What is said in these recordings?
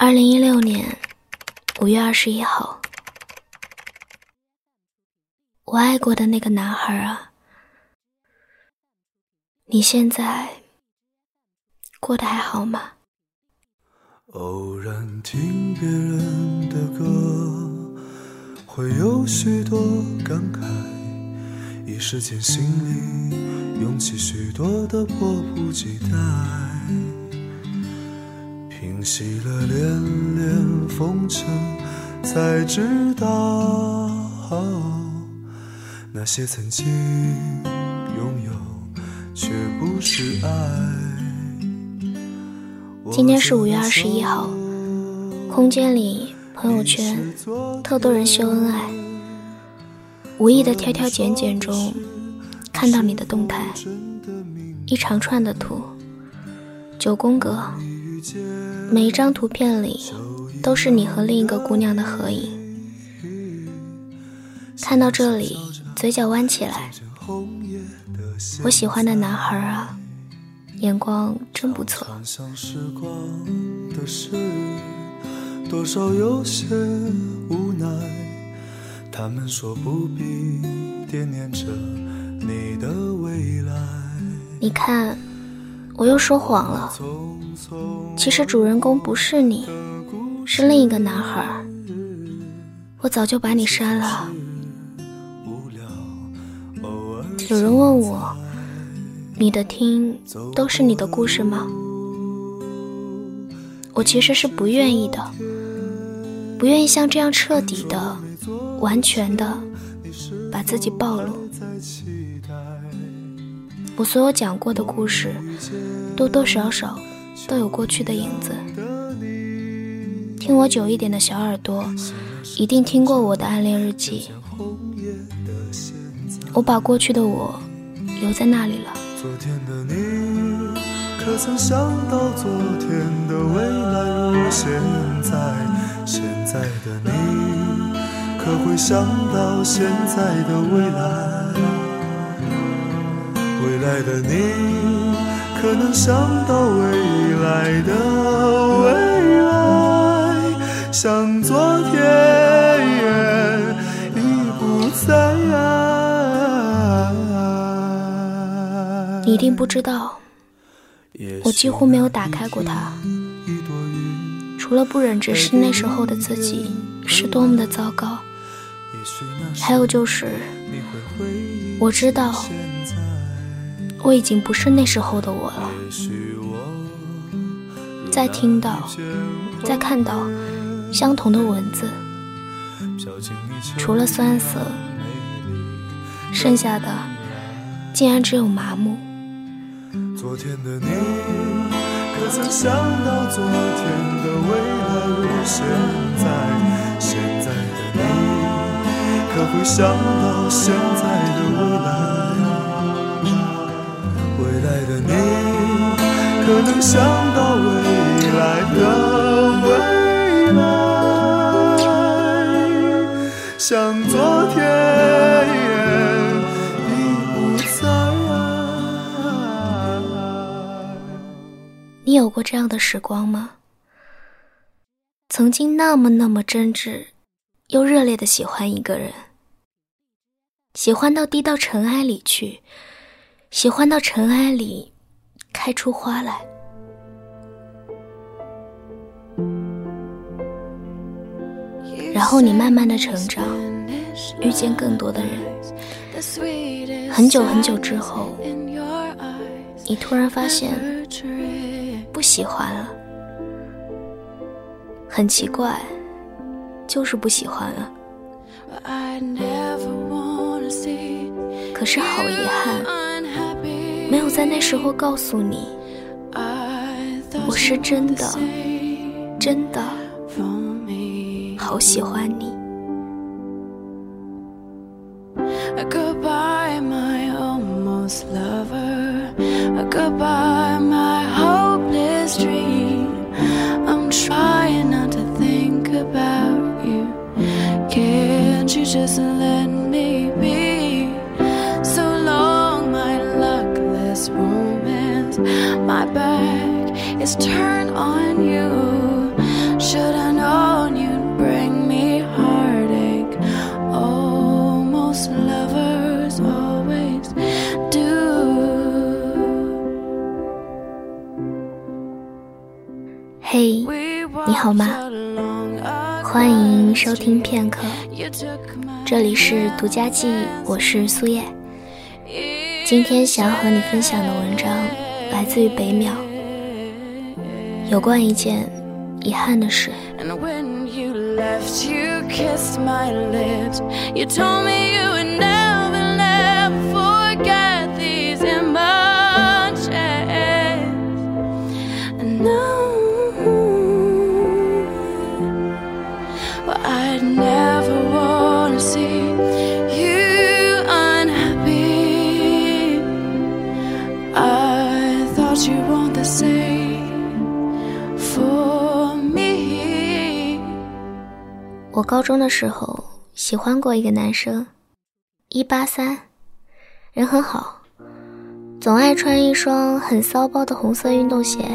二零一六年五月二十一号，我爱过的那个男孩啊，你现在过得还好吗？偶然听别人的歌，会有许多感慨，一时间心里涌起许多的迫不及待。平息了连连风尘，才知道那些曾经拥有，却不是爱。今天是五月二十一号，空间里朋友圈特多人秀恩爱，无意的挑挑拣拣中，看到你的动态，一长串的图，九宫格。每一张图片里都是你和另一个姑娘的合影。看到这里，嘴角弯起来。我喜欢的男孩啊，眼光真不错。你看，我又说谎了。其实主人公不是你，是另一个男孩。我早就把你删了。有人问我，你的听都是你的故事吗？我其实是不愿意的，不愿意像这样彻底的、完全的把自己暴露。我所有讲过的故事，多多少少。都有过去的影子。听我久一点的小耳朵，一定听过我的暗恋日记。我把过去的我留在那里了。昨天的你，可曾想到昨天的未来如现在？现在的你，可会想到现在的未来？未来的你。可能想到未来的未来，像昨天已不在。你一定不知道，我几乎没有打开过它，除了不忍直视那时候的自己是多么的糟糕，还有就是，我知道。我已经不是那时候的我了。再听到，再看到相同的文字，除了酸涩，剩下的竟然只有麻木。昨天的你，可曾想到昨天的未来如现在？现在的你，可会想到现在的未来？未来的你，可能想到未来的未来，像昨天。你有过这样的时光吗？曾经那么那么真挚，又热烈的喜欢一个人，喜欢到低到尘埃里去。喜欢到尘埃里开出花来，然后你慢慢的成长，遇见更多的人。很久很久之后，你突然发现不喜欢了，很奇怪，就是不喜欢了。可是好遗憾。没有在那时候告诉你，我是真的，真的好喜欢你。My my back is turned on you. Should I known you'd bring me heartache? Almost lovers always do. Hey, 你好吗？欢迎收听片刻，这里是独家记忆，我是苏叶。今天想要和你分享的文章来自于北淼，有关一件遗憾的事。我高中的时候喜欢过一个男生，一八三，人很好，总爱穿一双很骚包的红色运动鞋。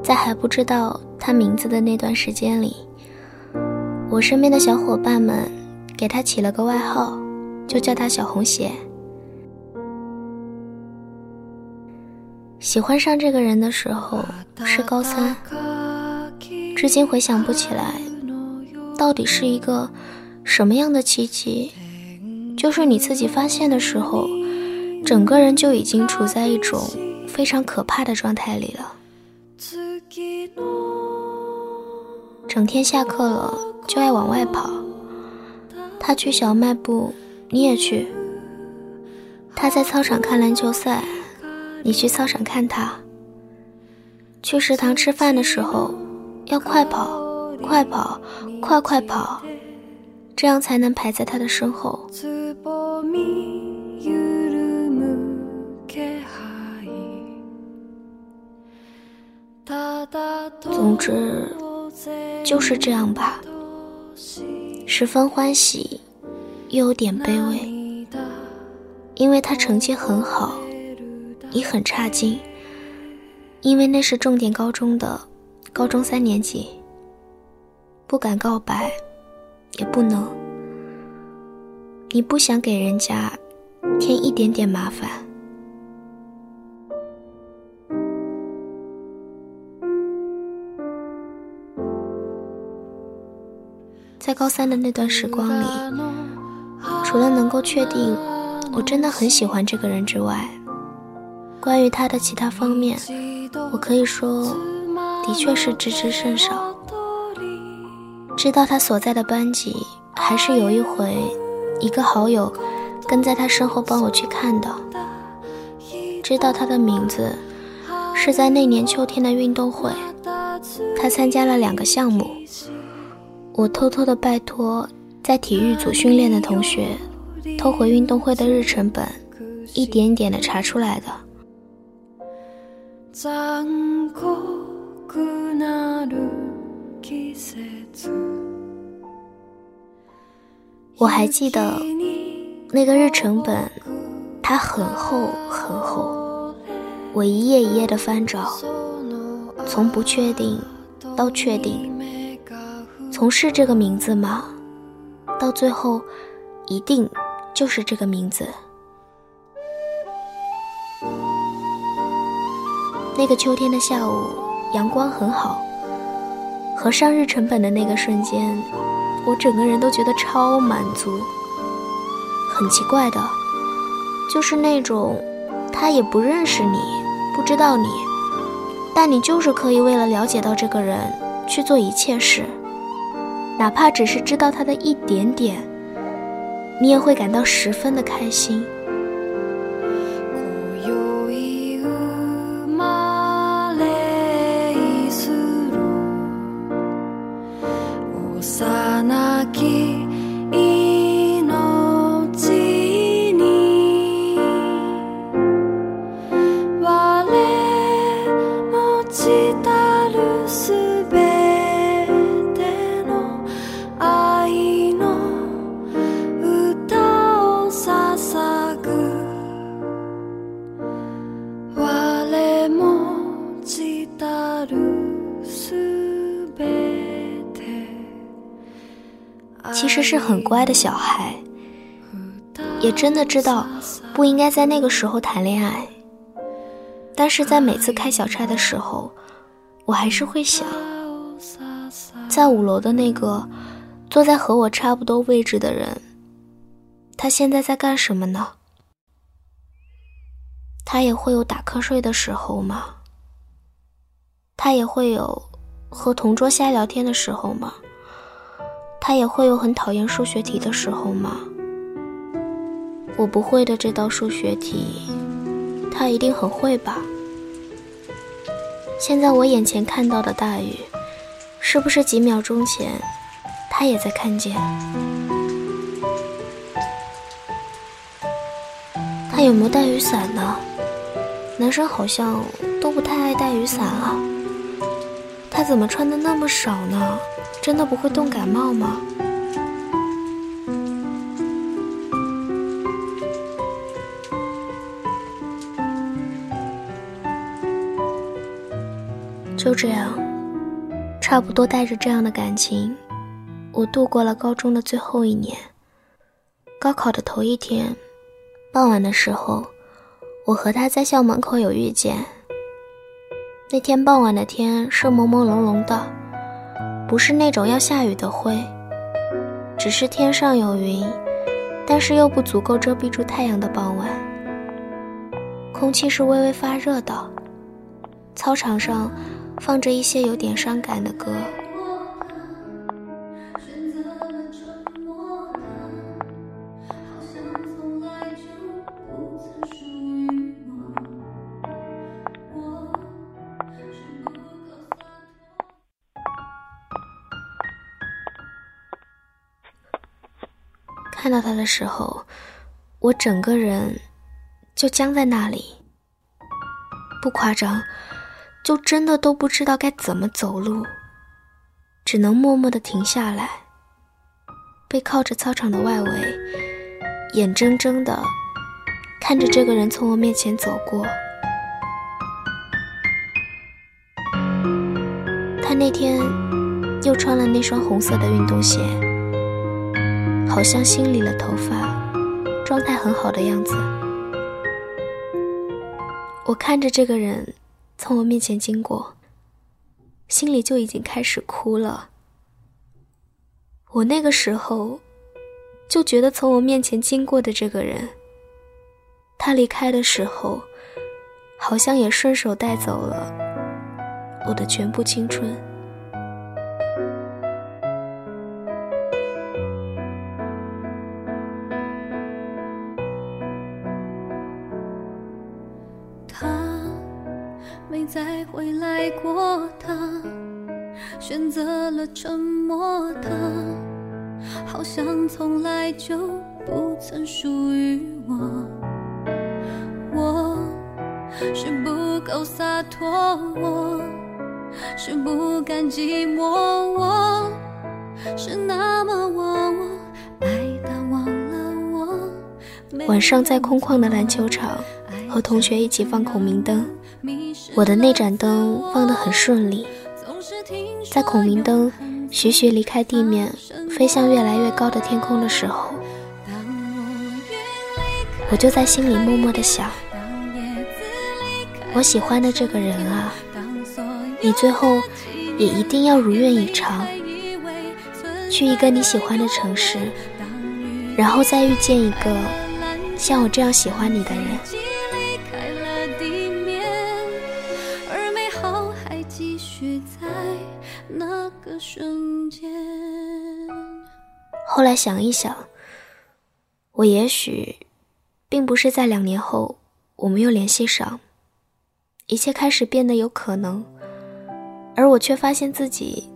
在还不知道他名字的那段时间里，我身边的小伙伴们给他起了个外号，就叫他小红鞋。喜欢上这个人的时候是高三，至今回想不起来。到底是一个什么样的契机？就是你自己发现的时候，整个人就已经处在一种非常可怕的状态里了。整天下课了就爱往外跑，他去小卖部，你也去；他在操场看篮球赛，你去操场看他。去食堂吃饭的时候，要快跑。快跑，快快跑，这样才能排在他的身后。总之，就是这样吧。十分欢喜，又有点卑微，因为他成绩很好，你很差劲，因为那是重点高中的高中三年级。不敢告白，也不能。你不想给人家添一点点麻烦。在高三的那段时光里，除了能够确定我真的很喜欢这个人之外，关于他的其他方面，我可以说，的确是知之甚少。知道他所在的班级，还是有一回，一个好友跟在他身后帮我去看的。知道他的名字，是在那年秋天的运动会，他参加了两个项目。我偷偷的拜托在体育组训练的同学，偷回运动会的日程本，一点点的查出来的。我还记得那个日程本，它很厚很厚，我一页一页的翻找，从不确定到确定，从是这个名字吗？到最后，一定就是这个名字。那个秋天的下午，阳光很好。合上日程本的那个瞬间，我整个人都觉得超满足。很奇怪的，就是那种他也不认识你，不知道你，但你就是可以为了了解到这个人去做一切事，哪怕只是知道他的一点点，你也会感到十分的开心。实是很乖的小孩，也真的知道不应该在那个时候谈恋爱。但是在每次开小差的时候，我还是会想，在五楼的那个坐在和我差不多位置的人，他现在在干什么呢？他也会有打瞌睡的时候吗？他也会有和同桌瞎聊天的时候吗？他也会有很讨厌数学题的时候吗？我不会的这道数学题，他一定很会吧？现在我眼前看到的大雨，是不是几秒钟前他也在看见？他有没有带雨伞呢？男生好像都不太爱带雨伞啊。他怎么穿的那么少呢？真的不会冻感冒吗？就这样，差不多带着这样的感情，我度过了高中的最后一年。高考的头一天，傍晚的时候，我和他在校门口有遇见。那天傍晚的天是朦朦胧胧的，不是那种要下雨的灰，只是天上有云，但是又不足够遮蔽住太阳的傍晚。空气是微微发热的，操场上。放着一些有点伤感的歌。看到他的时候，我整个人就僵在那里，不夸张。就真的都不知道该怎么走路，只能默默的停下来，背靠着操场的外围，眼睁睁的看着这个人从我面前走过。他那天又穿了那双红色的运动鞋，好像新理了头发，状态很好的样子。我看着这个人。从我面前经过，心里就已经开始哭了。我那个时候就觉得，从我面前经过的这个人，他离开的时候，好像也顺手带走了我的全部青春。选择了沉默，他好像从来就不曾属于我。我是不够洒脱，我是不甘寂寞，我是那么忘我，爱到忘了我。晚上在空旷的篮球场，和同学一起放孔明灯。我的那盏灯放得很顺利，在孔明灯徐徐离开地面，飞向越来越高的天空的时候，我就在心里默默的想：我喜欢的这个人啊，你最后也一定要如愿以偿，去一个你喜欢的城市，然后再遇见一个像我这样喜欢你的人。后来想一想，我也许并不是在两年后我们又联系上，一切开始变得有可能，而我却发现自己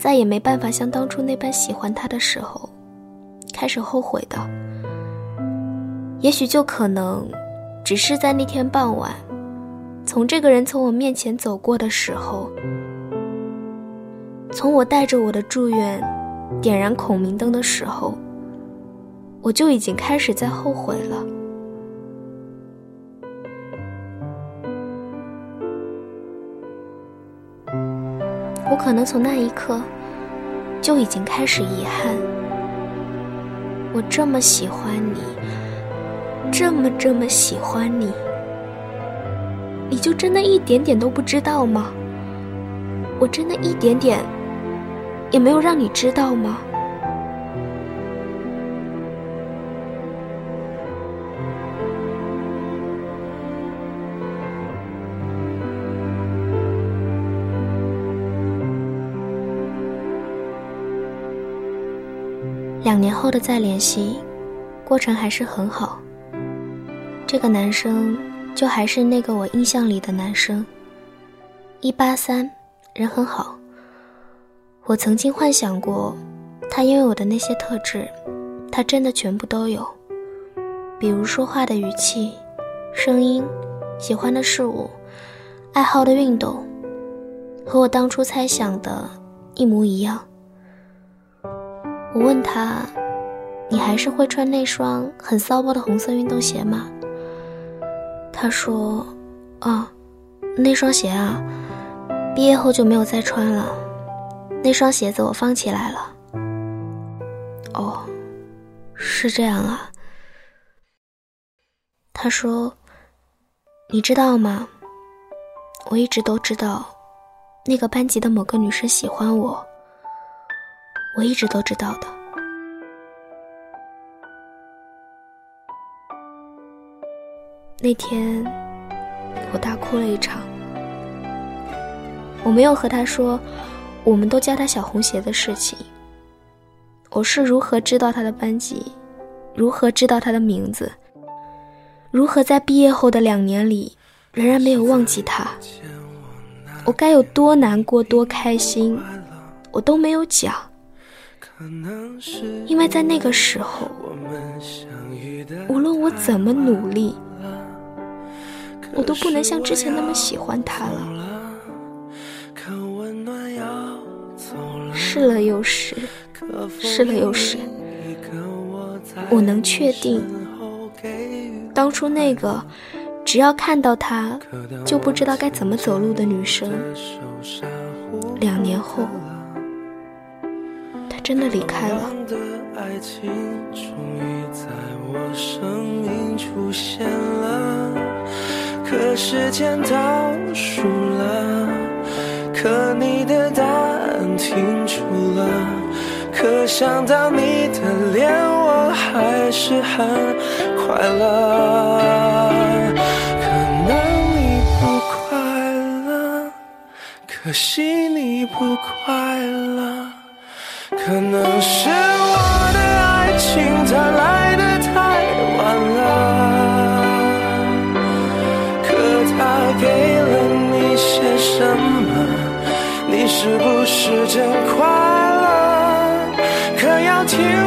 再也没办法像当初那般喜欢他的时候，开始后悔的。也许就可能只是在那天傍晚，从这个人从我面前走过的时候，从我带着我的祝愿。点燃孔明灯的时候，我就已经开始在后悔了。我可能从那一刻就已经开始遗憾。我这么喜欢你，这么这么喜欢你，你就真的一点点都不知道吗？我真的一点点也没有让你知道吗？两年后的再联系，过程还是很好。这个男生就还是那个我印象里的男生，一八三，人很好。我曾经幻想过，他拥有的那些特质，他真的全部都有。比如说话的语气、声音、喜欢的事物、爱好的运动，和我当初猜想的一模一样。我问他：“你还是会穿那双很骚包的红色运动鞋吗？”他说：“啊，那双鞋啊，毕业后就没有再穿了。那双鞋子我放起来了。”哦，是这样啊。他说：“你知道吗？我一直都知道，那个班级的某个女生喜欢我。”我一直都知道的。那天，我大哭了一场。我没有和他说，我们都叫他小红鞋的事情。我是如何知道他的班级，如何知道他的名字，如何在毕业后的两年里仍然没有忘记他。我该有多难过，多开心，我都没有讲。因为在那个时候，无论我怎么努力，我都不能像之前那么喜欢他了。试了又试，试了又试，我能确定，当初那个只要看到他就不知道该怎么走路的女生，两年后。真的离开。了，可时间倒数了，可你的答案停住了，可想到你的脸，我还是很快乐。可能你不快乐，可惜你不快乐。可能是我的爱情它来的太晚了，可它给了你些什么？是不是真快乐？可要听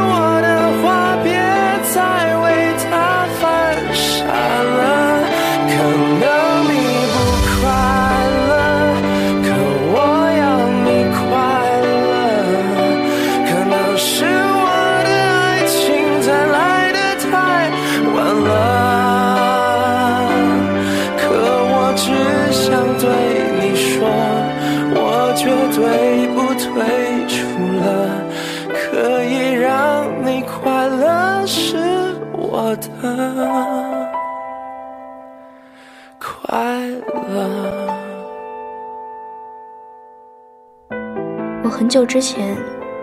很久之前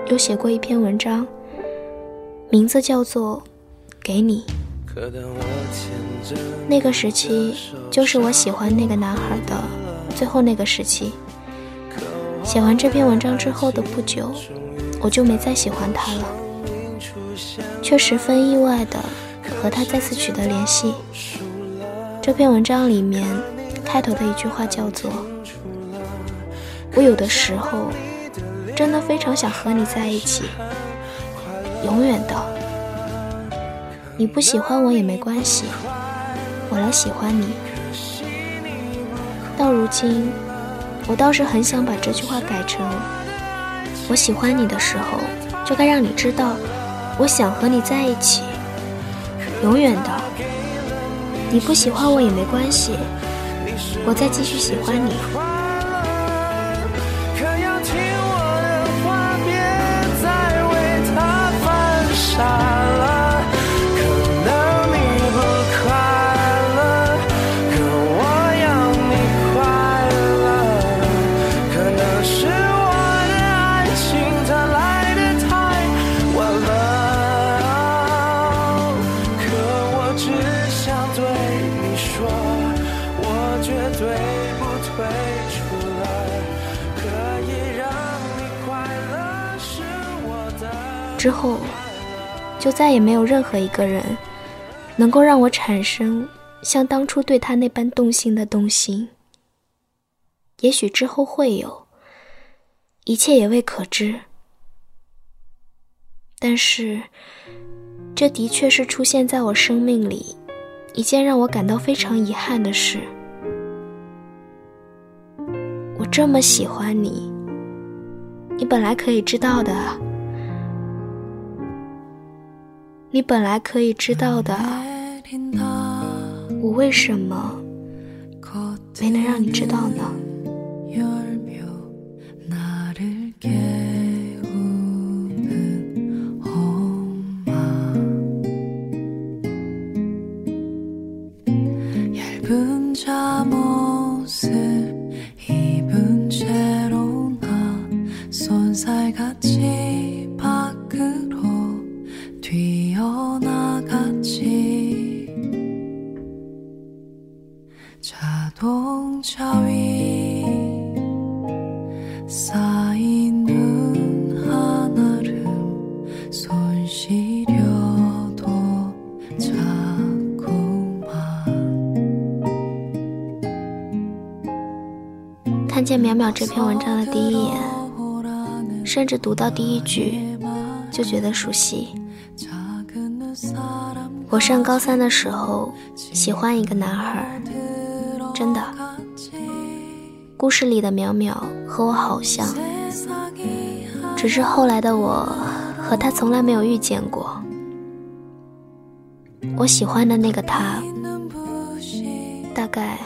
有写过一篇文章，名字叫做《给你》。那个时期就是我喜欢那个男孩的最后那个时期。写完这篇文章之后的不久，我就没再喜欢他了，却十分意外的。和他再次取得联系。这篇文章里面开头的一句话叫做：“我有的时候真的非常想和你在一起，永远的。你不喜欢我也没关系，我来喜欢你。”到如今，我倒是很想把这句话改成：“我喜欢你的时候，就该让你知道，我想和你在一起。”永远的，你不喜欢我也没关系，我再继续喜欢你。之后，就再也没有任何一个人能够让我产生像当初对他那般动心的动心。也许之后会有，一切也未可知。但是，这的确是出现在我生命里一件让我感到非常遗憾的事。我这么喜欢你，你本来可以知道的，你本来可以知道的，我为什么没能让你知道呢？这篇文章的第一眼，甚至读到第一句，就觉得熟悉。我上高三的时候，喜欢一个男孩，真的。故事里的淼淼和我好像，只是后来的我和他从来没有遇见过。我喜欢的那个他，大概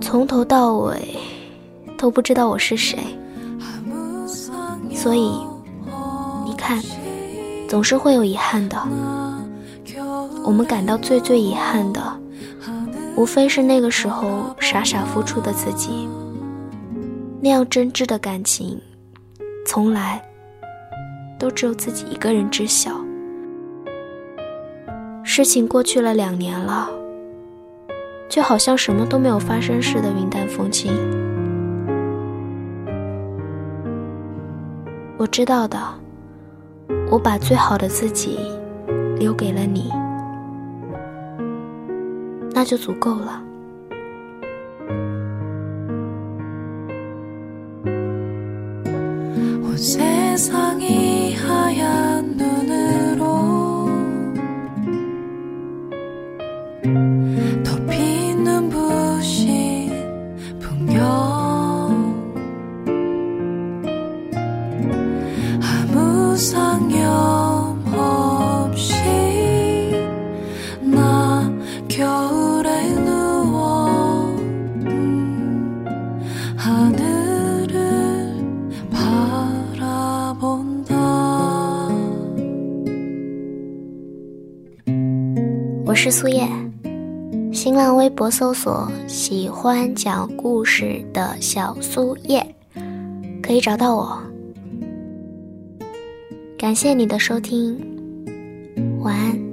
从头到尾都不知道我是谁，所以你看，总是会有遗憾的。我们感到最最遗憾的，无非是那个时候傻傻付出的自己，那样真挚的感情，从来都只有自己一个人知晓。事情过去了两年了，却好像什么都没有发生似的云淡风轻。我知道的，我把最好的自己留给了你。那就足够了。是苏叶，新浪微博搜索“喜欢讲故事的小苏叶”，可以找到我。感谢你的收听，晚安。